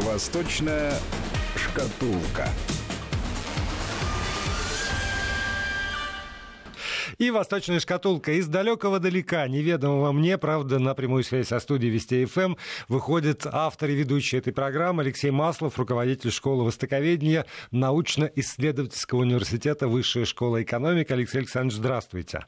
Восточная шкатулка. И «Восточная шкатулка» из далекого далека, неведомого мне, правда, на прямую связь со студией Вести ФМ выходит автор и ведущий этой программы Алексей Маслов, руководитель школы востоковедения научно-исследовательского университета Высшая школа экономики. Алексей Александрович, здравствуйте.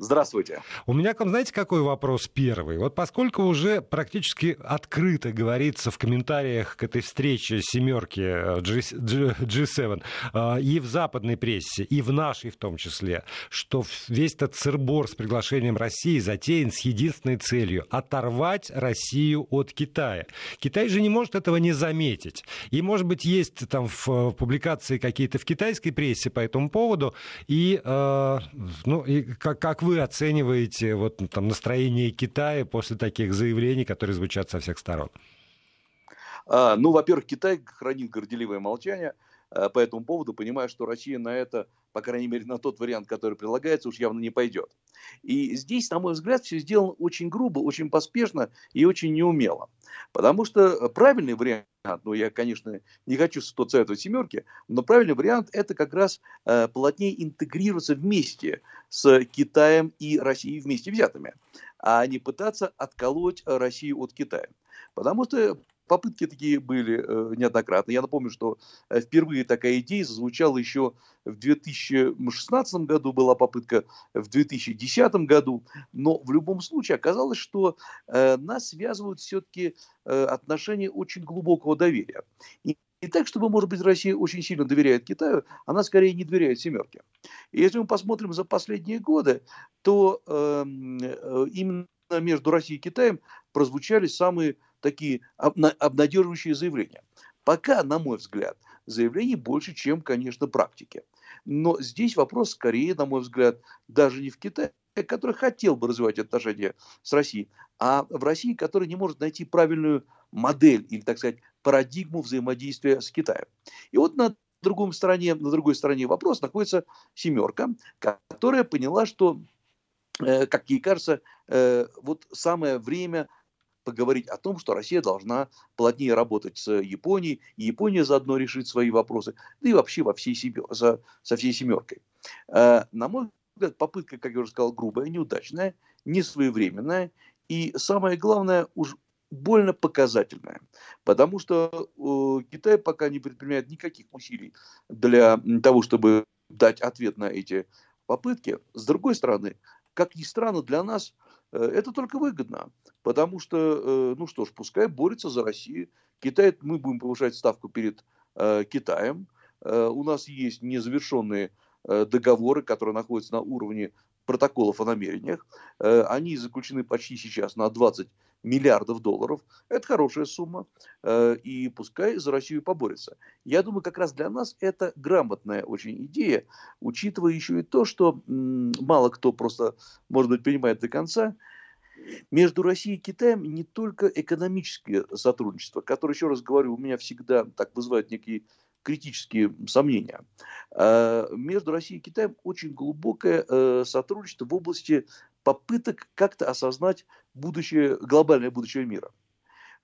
Здравствуйте. У меня к вам, знаете, какой вопрос первый? Вот поскольку уже практически открыто говорится в комментариях к этой встрече семерки э, G7 э, и в западной прессе, и в нашей в том числе, что весь этот сырбор с приглашением России затеян с единственной целью — оторвать Россию от Китая. Китай же не может этого не заметить. И, может быть, есть там в э, публикации какие-то в китайской прессе по этому поводу, и, ну, и как, как вы оцениваете вот, там, настроение Китая после таких заявлений, которые звучат со всех сторон? А, ну, во-первых, Китай хранит горделивое молчание по этому поводу, понимая, что Россия на это, по крайней мере, на тот вариант, который предлагается, уж явно не пойдет. И здесь, на мой взгляд, все сделано очень грубо, очень поспешно и очень неумело. Потому что правильный вариант, ну я, конечно, не хочу советовать семерки, но правильный вариант это как раз э, плотнее интегрироваться вместе с Китаем и Россией вместе взятыми, а не пытаться отколоть Россию от Китая. Потому что Попытки такие были э, неоднократно. Я напомню, что э, впервые такая идея зазвучала еще в 2016 году, была попытка в 2010 году, но в любом случае оказалось, что э, нас связывают все-таки отношения очень глубокого доверия. И и так, чтобы, может быть, Россия очень сильно доверяет Китаю, она скорее не доверяет семерке. И если мы посмотрим за последние годы, то э, именно между Россией и Китаем прозвучали самые такие обнадеживающие заявления. Пока, на мой взгляд, заявлений больше, чем, конечно, практики. Но здесь вопрос скорее, на мой взгляд, даже не в Китае, который хотел бы развивать отношения с Россией, а в России, который не может найти правильную модель или, так сказать, парадигму взаимодействия с Китаем. И вот на другой стороне, на другой стороне вопрос находится семерка, которая поняла, что, как ей кажется, э, вот самое время поговорить о том, что Россия должна плотнее работать с Японией, и Япония заодно решит свои вопросы, да и вообще во всей семер... со, со всей семеркой. Э, на мой взгляд, попытка, как я уже сказал, грубая, неудачная, несвоевременная, и самое главное, уж больно показательная, потому что э, Китай пока не предпринимает никаких усилий для того, чтобы дать ответ на эти попытки. С другой стороны, как ни странно для нас, э, это только выгодно. Потому что, э, ну что ж, пускай борется за Россию. Китай, мы будем повышать ставку перед э, Китаем. У нас есть незавершенные договоры, которые находятся на уровне протоколов о намерениях. Они заключены почти сейчас на 20 миллиардов долларов. Это хорошая сумма. И пускай за Россию поборется. Я думаю, как раз для нас это грамотная очень идея, учитывая еще и то, что мало кто просто, может быть, понимает до конца – между Россией и Китаем не только экономическое сотрудничество, которое, еще раз говорю, у меня всегда так вызывает некие критические сомнения. А между Россией и Китаем очень глубокое э, сотрудничество в области попыток как-то осознать будущее, глобальное будущее мира.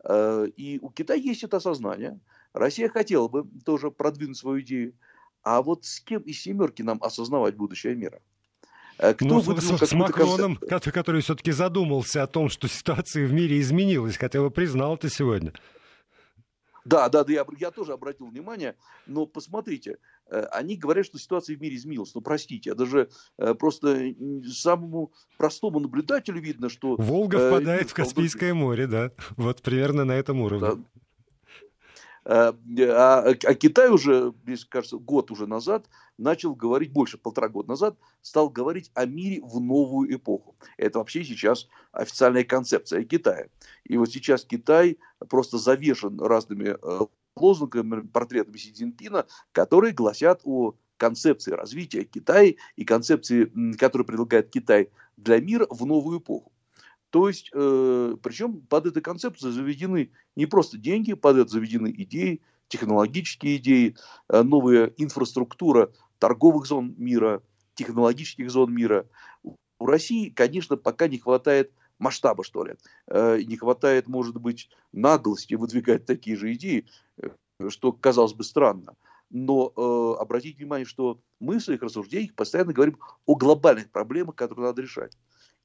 А, и у Китая есть это осознание. Россия хотела бы тоже продвинуть свою идею. А вот с кем из семерки нам осознавать будущее мира? Э, кто ну, с, с Макроном, концепцию? который все-таки задумался о том, что ситуация в мире изменилась, хотя бы признал это сегодня. Да, да, да, я, я тоже обратил внимание, но посмотрите, э, они говорят, что ситуация в мире изменилась. Ну, простите, это же э, просто самому простому наблюдателю видно, что... Волга впадает в Каспийское море, да, вот примерно на этом уровне. Да. А, а Китай уже, мне кажется, год уже назад начал говорить, больше полтора года назад, стал говорить о мире в новую эпоху. Это вообще сейчас официальная концепция Китая. И вот сейчас Китай просто завешен разными лозунгами, портретами Си Цзиньпина, которые гласят о концепции развития Китая и концепции, которую предлагает Китай для мира в новую эпоху. То есть, э, причем под этой концепцией заведены не просто деньги, под это заведены идеи, технологические идеи, э, новая инфраструктура торговых зон мира, технологических зон мира. У России, конечно, пока не хватает масштаба, что ли. Э, не хватает, может быть, наглости выдвигать такие же идеи, э, что казалось бы странно. Но э, обратите внимание, что мы в своих рассуждениях постоянно говорим о глобальных проблемах, которые надо решать.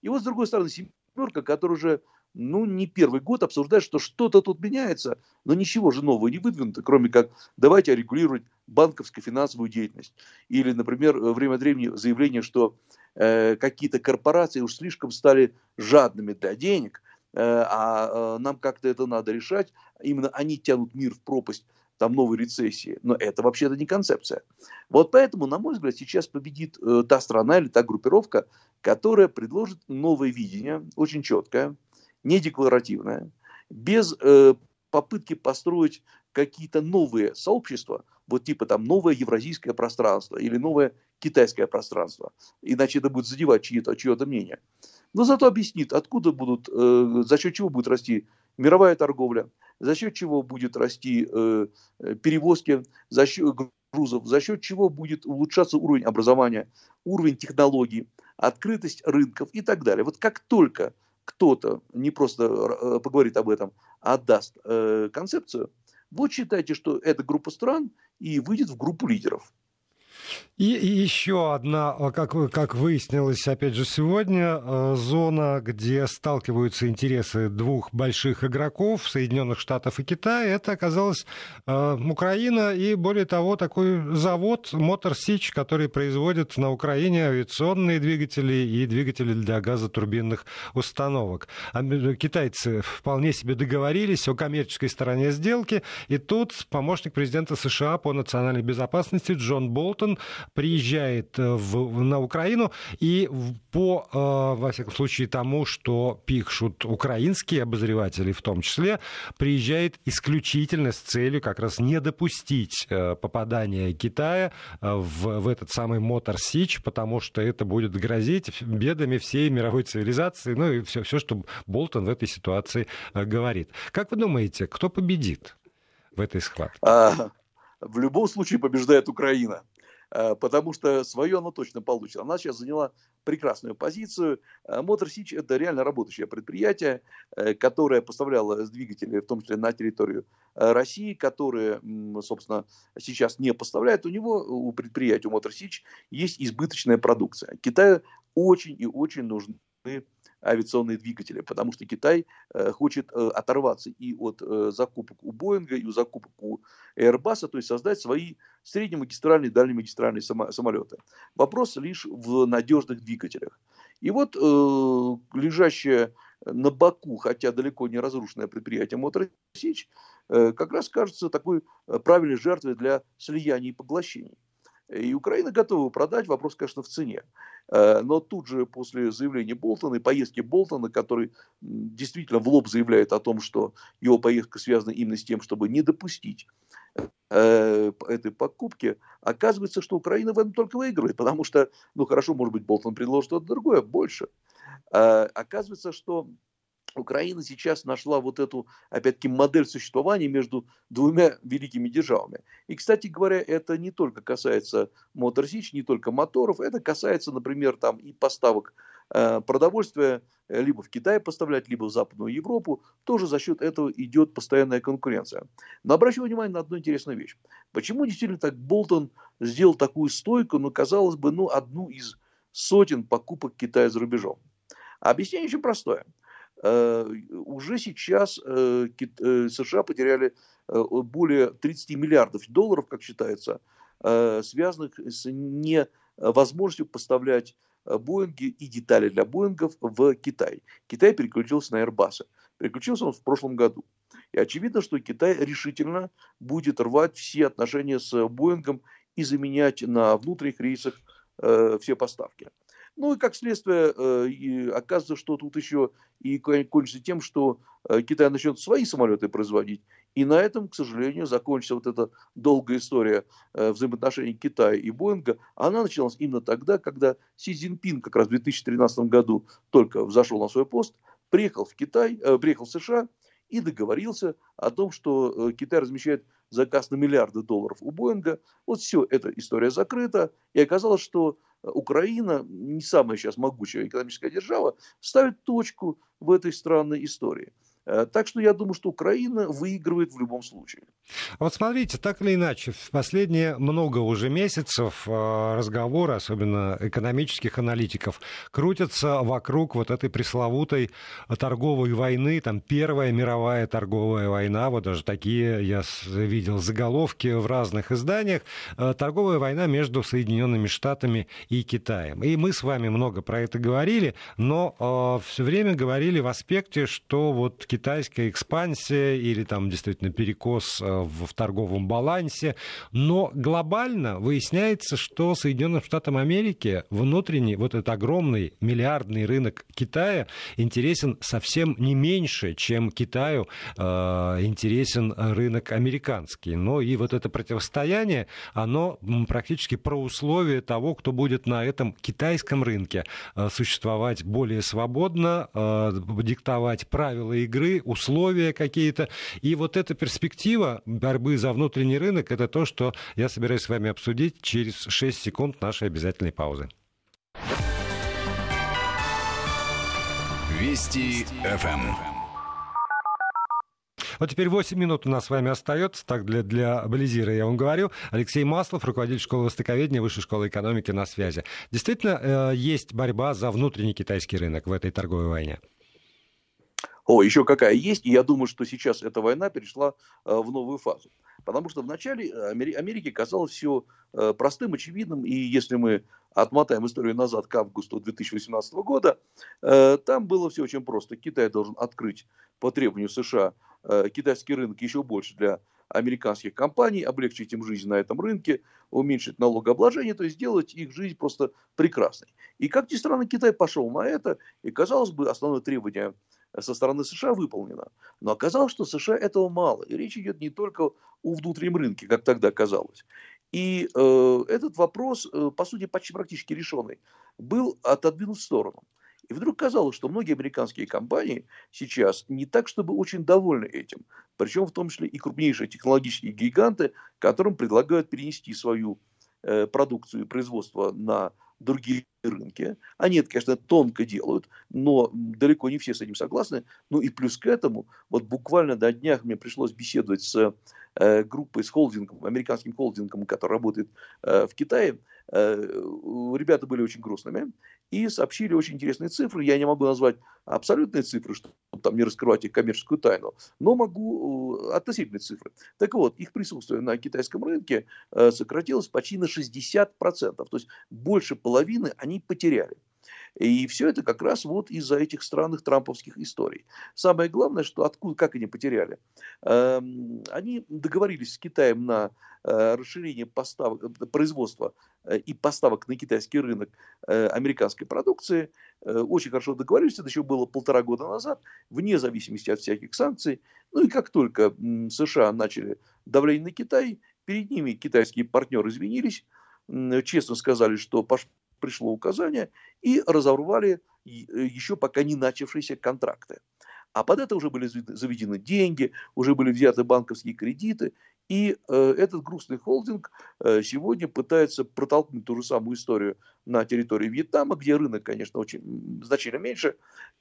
И вот с другой стороны, семерка, которая уже ну, не первый год обсуждает, что что-то тут меняется, но ничего же нового не выдвинуто, кроме как давайте регулировать банковскую финансовую деятельность. Или, например, время от времени заявление, что э, какие-то корпорации уж слишком стали жадными для денег, э, а э, нам как-то это надо решать. Именно они тянут мир в пропасть там новой рецессии. Но это вообще-то не концепция. Вот поэтому, на мой взгляд, сейчас победит та страна или та группировка, которая предложит новое видение, очень четкое, не декларативное, без попытки построить какие-то новые сообщества, вот типа там новое евразийское пространство или новое китайское пространство. Иначе это будет задевать чье-то чье мнение. Но зато объяснит, откуда будут, э, за счет чего будет расти мировая торговля, за счет чего будет расти э, перевозки, за счет грузов, за счет чего будет улучшаться уровень образования, уровень технологий, открытость рынков и так далее. Вот как только кто-то не просто э, поговорит об этом, а отдаст э, концепцию, вот считайте, что эта группа стран и выйдет в группу лидеров. И, еще одна, э, как, как выяснилось, опять же, сегодня, э, зона, где сталкиваются интересы двух больших игроков, Соединенных Штатов и Китая, это оказалась э, Украина и, более того, такой завод Motor Sich, который производит на Украине авиационные двигатели и двигатели для газотурбинных установок. А китайцы вполне себе договорились о коммерческой стороне сделки, и тут помощник президента США по национальной безопасности Джон Болтон приезжает э, в, на Украину, и по, э, во всяком случае, тому, что пишут украинские обозреватели в том числе, приезжает исключительно с целью как раз не допустить э, попадания Китая в, в этот самый Мотор Сич, потому что это будет грозить бедами всей мировой цивилизации, ну и все, все что Болтон в этой ситуации говорит. Как вы думаете, кто победит в этой схватке? А, в любом случае побеждает Украина. Э, потому что свое она точно получит. Она сейчас заняла прекрасную позицию. Мотор э, Сич – это реально работающее предприятие, э, которое поставляло двигатели, в том числе на территорию России, которые, собственно, сейчас не поставляет. У него, у предприятия, Мотор Сич, есть избыточная продукция. Китаю очень и очень нужны авиационные двигатели, потому что Китай э, хочет э, оторваться и от э, закупок у Боинга, и у закупок у Airbus, то есть создать свои среднемагистральные, дальнемагистральные самолеты. Вопрос лишь в надежных двигателях. И вот лежащее на боку, хотя далеко не разрушенное предприятие Моторсич, как раз кажется такой правильной жертвой для слияний и поглощений. И Украина готова продать, вопрос, конечно, в цене. Э, но тут же после заявления Болтона и поездки Болтона, который действительно в лоб заявляет о том, что его поездка связана именно с тем, чтобы не допустить э, этой покупки, оказывается, что Украина в этом только выигрывает, потому что, ну хорошо, может быть, Болтон предложит что-то другое, больше. Э, оказывается, что Украина сейчас нашла вот эту, опять-таки, модель существования между двумя великими державами. И, кстати говоря, это не только касается Мотор не только моторов, это касается, например, там и поставок э, продовольствия э, либо в Китай поставлять, либо в Западную Европу. Тоже за счет этого идет постоянная конкуренция. Но обращу внимание на одну интересную вещь. Почему действительно так Болтон сделал такую стойку, ну, казалось бы, ну, одну из сотен покупок Китая за рубежом? объяснение очень простое – уже сейчас э, э, США потеряли более 30 миллиардов долларов, как считается, связанных с невозможностью поставлять Боинги и детали для Боингов в Китай. Китай переключился на Airbus. Переключился он в прошлом году. И очевидно, что Китай решительно будет рвать все отношения с Боингом и заменять на внутренних рейсах э, все поставки. Ну и как следствие, э, оказывается, что тут еще и кончится тем, что э, Китай начнет свои самолеты производить. И на этом, к сожалению, закончится вот эта долгая история э, взаимоотношений Китая и Боинга. Она началась именно тогда, когда Си Цзиньпин как раз в 2013 году только взошел на свой пост, приехал в Китай, приехал в США и договорился о том, что Китай размещает заказ на миллиарды долларов у Боинга. Вот все, эта история закрыта. И оказалось, что Украина, не самая сейчас могучая экономическая держава, ставит точку в этой странной истории. Э, так что я думаю, что Украина выигрывает в любом случае. Вот смотрите, так или иначе, в последние много уже месяцев э, разговоры, особенно экономических аналитиков, крутятся вокруг вот этой пресловутой торговой войны, там Первая мировая торговая война, вот даже такие я видел заголовки в разных изданиях, э, торговая война между Соединенными Штатами и Китаем. И мы с вами много про это говорили, но все время говорили в аспекте, что вот китайская экспансия или там действительно перекос э, в торговом балансе. Но глобально выясняется, что Соединенным Штатам Америки внутренний, вот этот огромный миллиардный рынок Китая интересен совсем не меньше, чем Китаю э, интересен рынок американский. Но и вот это противостояние, оно практически про условия того, кто будет на этом китайском рынке э, существовать более свободно, э, диктовать правила игры, игры, условия какие-то. И вот эта перспектива борьбы за внутренний рынок, это то, что я собираюсь с вами обсудить через 6 секунд нашей обязательной паузы. Вести ФМ. Вот теперь 8 минут у нас с вами остается. Так, для, для Близира я вам говорю. Алексей Маслов, руководитель школы востоковедения Высшей школы экономики на связи. Действительно, э, есть борьба за внутренний китайский рынок в этой торговой войне? О, еще какая есть, и я думаю, что сейчас эта война перешла э, в новую фазу. Потому что вначале э, Америке казалось все э, простым, очевидным, и если мы отмотаем историю назад к августу 2018 года, там было все очень просто. Китай должен открыть по требованию США китайский рынок еще больше для американских компаний, облегчить им жизнь на этом рынке, уменьшить налогообложение, то есть сделать их жизнь просто прекрасной. И как ни странно, Китай пошел на это, и, казалось бы, основное требование со стороны США выполнено. Но оказалось, что США этого мало. И речь идет не только о внутреннем рынке, как тогда казалось. И э, этот вопрос, э, по сути, почти практически решенный, был отодвинут в сторону. И вдруг казалось, что многие американские компании сейчас не так, чтобы очень довольны этим. Причем в том числе и крупнейшие технологические гиганты, которым предлагают перенести свою э, продукцию и производство на другие рынки. Они это, конечно, тонко делают, но далеко не все с этим согласны. Ну и плюс к этому, вот буквально до днях мне пришлось беседовать с э, группой, с холдингом, американским холдингом, который работает э, в Китае. Э, ребята были очень грустными и сообщили очень интересные цифры. Я не могу назвать абсолютные цифры, чтобы там не раскрывать их коммерческую тайну, но могу э, относительные цифры. Так вот, их присутствие на китайском рынке э, сократилось почти на 60%. То есть больше половины они потеряли. И все это как раз вот из-за этих странных трамповских историй. Самое главное, что откуда, как они потеряли. Эм, они договорились с Китаем на э, расширение поставок, э, производства э, и поставок на китайский рынок американской продукции. Очень хорошо договорились, это еще было полтора года назад, вне зависимости от всяких санкций. Ну и как только США начали давление на Китай, перед ними китайские партнеры извинились, честно сказали, что пришло указание, и разорвали э, еще пока не начавшиеся контракты. А под это уже были заведены деньги, уже были взяты банковские кредиты, и э, этот грустный холдинг э, сегодня пытается протолкнуть ту же самую историю на территории Вьетнама, где рынок, конечно, очень значительно меньше.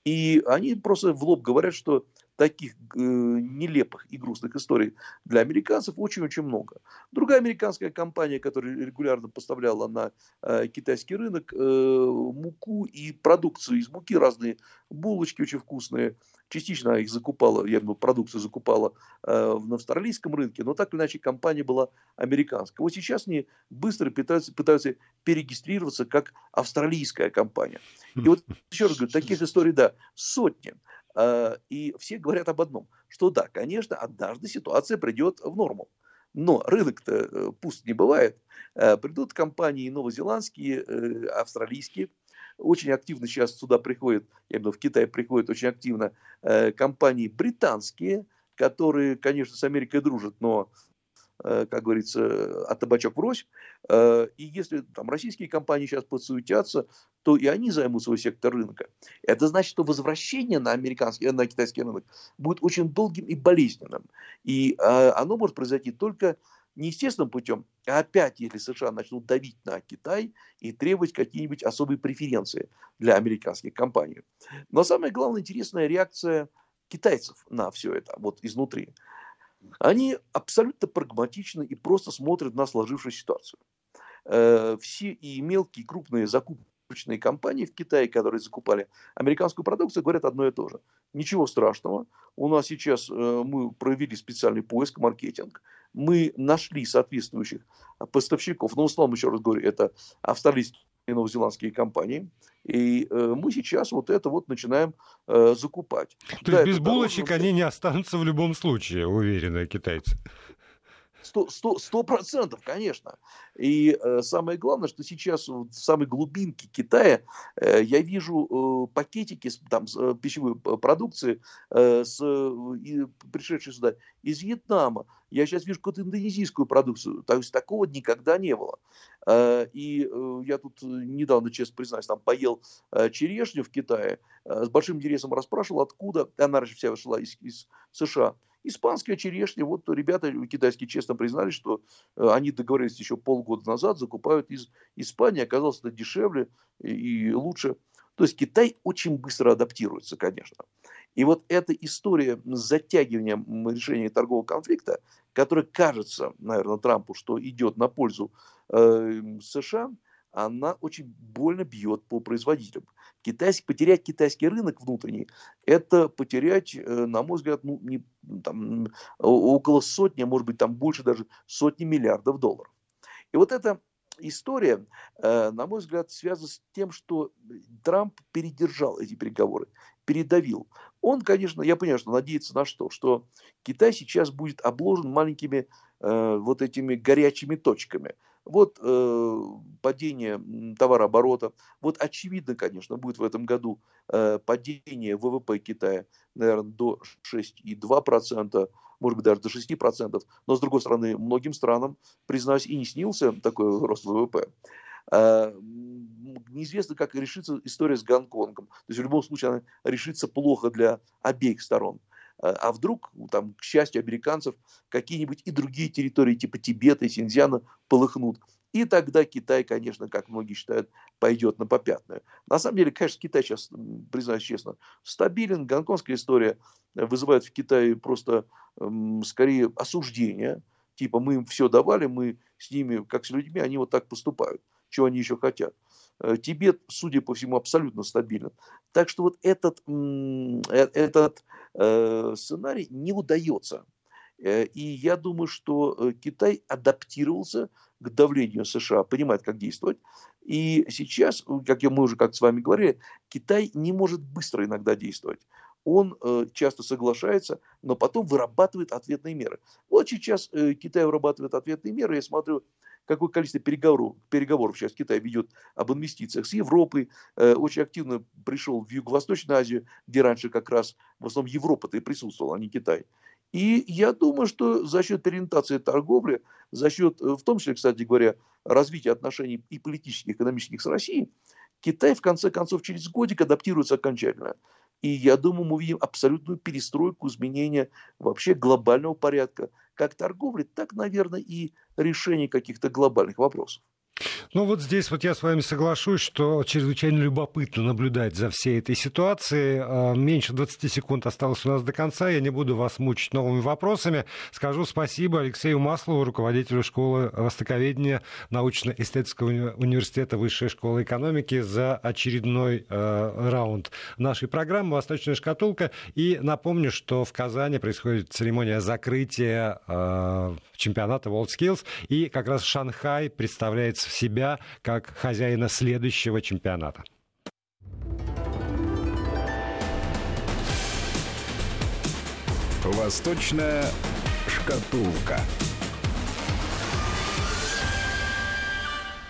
И они просто в лоб говорят, что таких э, нелепых и грустных историй для американцев очень-очень много. Другая американская компания, которая регулярно поставляла на э, китайский рынок э, муку и продукцию из муки, разные булочки очень вкусные, частично их закупала, я бы продукцию закупала э, на австралийском рынке, но так или иначе компания была американская. Вот сейчас они быстро пытаются, пытаются перерегистрироваться как австралийская компания. И вот еще раз говорю, таких историй, да, сотни. Э, и все говорят об одном, что да, конечно, однажды ситуация придет в норму. Но рынок-то э, пуст не бывает. Э, придут компании новозеландские, австралийские, очень активно сейчас сюда приходят, я имею в виду в Китай приходят очень активно компании британские, которые, конечно, с Америкой дружат, но как говорится, от табачок врозь. Э, и если там российские компании сейчас подсуетятся, то и они займут свой сектор рынка. Это значит, что возвращение на американский, на китайский рынок будет очень долгим и болезненным. И оно может произойти только не естественным путем, а опять, если США начнут давить на Китай и требовать какие-нибудь особые преференции для американских компаний. Но самая главная интересная реакция китайцев на все это, вот изнутри. Они абсолютно прагматичны и просто смотрят на сложившуюся ситуацию. Э, все и мелкие, и крупные закупки крупные компании в Китае, которые закупали американскую продукцию, говорят одно и то же. Ничего страшного. У нас сейчас э, мы провели специальный поиск, маркетинг. Мы нашли соответствующих поставщиков. Но в основном, еще раз говорю, это австралийские новозеландские компании. И э, мы сейчас вот это вот начинаем э, закупать. То да, есть без булочек дороже... они не останутся в любом случае, уверены китайцы. Сто процентов, конечно. И э, самое главное, что сейчас в самой глубинке Китая э, я вижу э, пакетики там, с, э, пищевой продукции, э, с, и, пришедшие сюда из Вьетнама. Я сейчас вижу какую-то индонезийскую продукцию. То есть такого никогда не было. Э, и э, я тут недавно, честно признаюсь, там поел э, черешню в Китае. Э, с большим интересом расспрашивал, откуда. Она раньше вся вышла из, из США. Испанская черешня, вот ребята китайские честно признали, что э, они договорились еще полгода назад, закупают из Испании, оказалось это дешевле и лучше. То есть Китай очень быстро адаптируется, конечно. И вот эта история с затягиванием решения торгового конфликта, которая кажется, наверное, Трампу, что идет на пользу э, США, она очень больно бьет по производителям. Китайский, потерять китайский рынок внутренний, это потерять, э, на мой взгляд, ну, не, там, около сотни, а может быть там больше даже сотни миллиардов долларов. И вот эта история, э, на мой взгляд, связана с тем, что Трамп передержал эти переговоры, передавил. Он, конечно, я понимаю, что надеется на что? Что Китай сейчас будет обложен маленькими э, вот этими горячими точками – вот э, падение товарооборота. Вот очевидно, конечно, будет в этом году э, падение ВВП Китая, наверное, до 6,2%, может быть, даже до 6%. Но, с другой стороны, многим странам, признаюсь, и не снился такой рост ВВП. Э, неизвестно, как решится история с Гонконгом. То есть, в любом случае, она решится плохо для обеих сторон. Э, а вдруг, там, к счастью американцев, какие-нибудь и другие территории типа Тибета и Синьцзяна полыхнут. И тогда Китай, конечно, как многие считают, пойдет на попятную. На самом деле, конечно, Китай сейчас, признаюсь честно, стабилен. Гонконгская история вызывает в Китае просто скорее осуждение. Типа мы им все давали, мы с ними, как с людьми, они вот так поступают. Чего они еще хотят? Э, Тибет, судя по всему, абсолютно стабилен. Так что вот этот, э, этот э, сценарий не удается. И я думаю, что Китай адаптировался к давлению США, понимает, как действовать. И сейчас, как мы уже как с вами говорили, Китай не может быстро иногда действовать. Он часто соглашается, но потом вырабатывает ответные меры. Вот сейчас Китай вырабатывает ответные меры. Я смотрю, какое количество переговоров, переговоров сейчас Китай ведет об инвестициях с Европой, э, очень активно пришел в Юго-Восточную Азию, где раньше как раз в основном Европа-то и присутствовала, а не Китай. И я думаю, что за счет ориентации торговли, за счет, э, в том числе, кстати говоря, развития отношений и политических, и экономических с Россией, Китай, в конце концов, через годик адаптируется окончательно. И я думаю, мы увидим абсолютную перестройку, изменения вообще глобального порядка, как торговли, так, наверное, и решения каких-то глобальных вопросов. Ну вот здесь вот я с вами соглашусь, что чрезвычайно любопытно наблюдать за всей этой ситуацией. А, меньше 20 секунд осталось у нас до конца. Я не буду вас мучить новыми вопросами. Скажу спасибо Алексею Маслову, руководителю школы востоковедения научно-эстетического университета Высшей школы экономики за очередной э, раунд нашей программы «Восточная шкатулка». И напомню, что в Казани происходит церемония закрытия э, чемпионата WorldSkills. И как раз Шанхай представляется в себя как хозяина следующего чемпионата. Восточная шкатулка.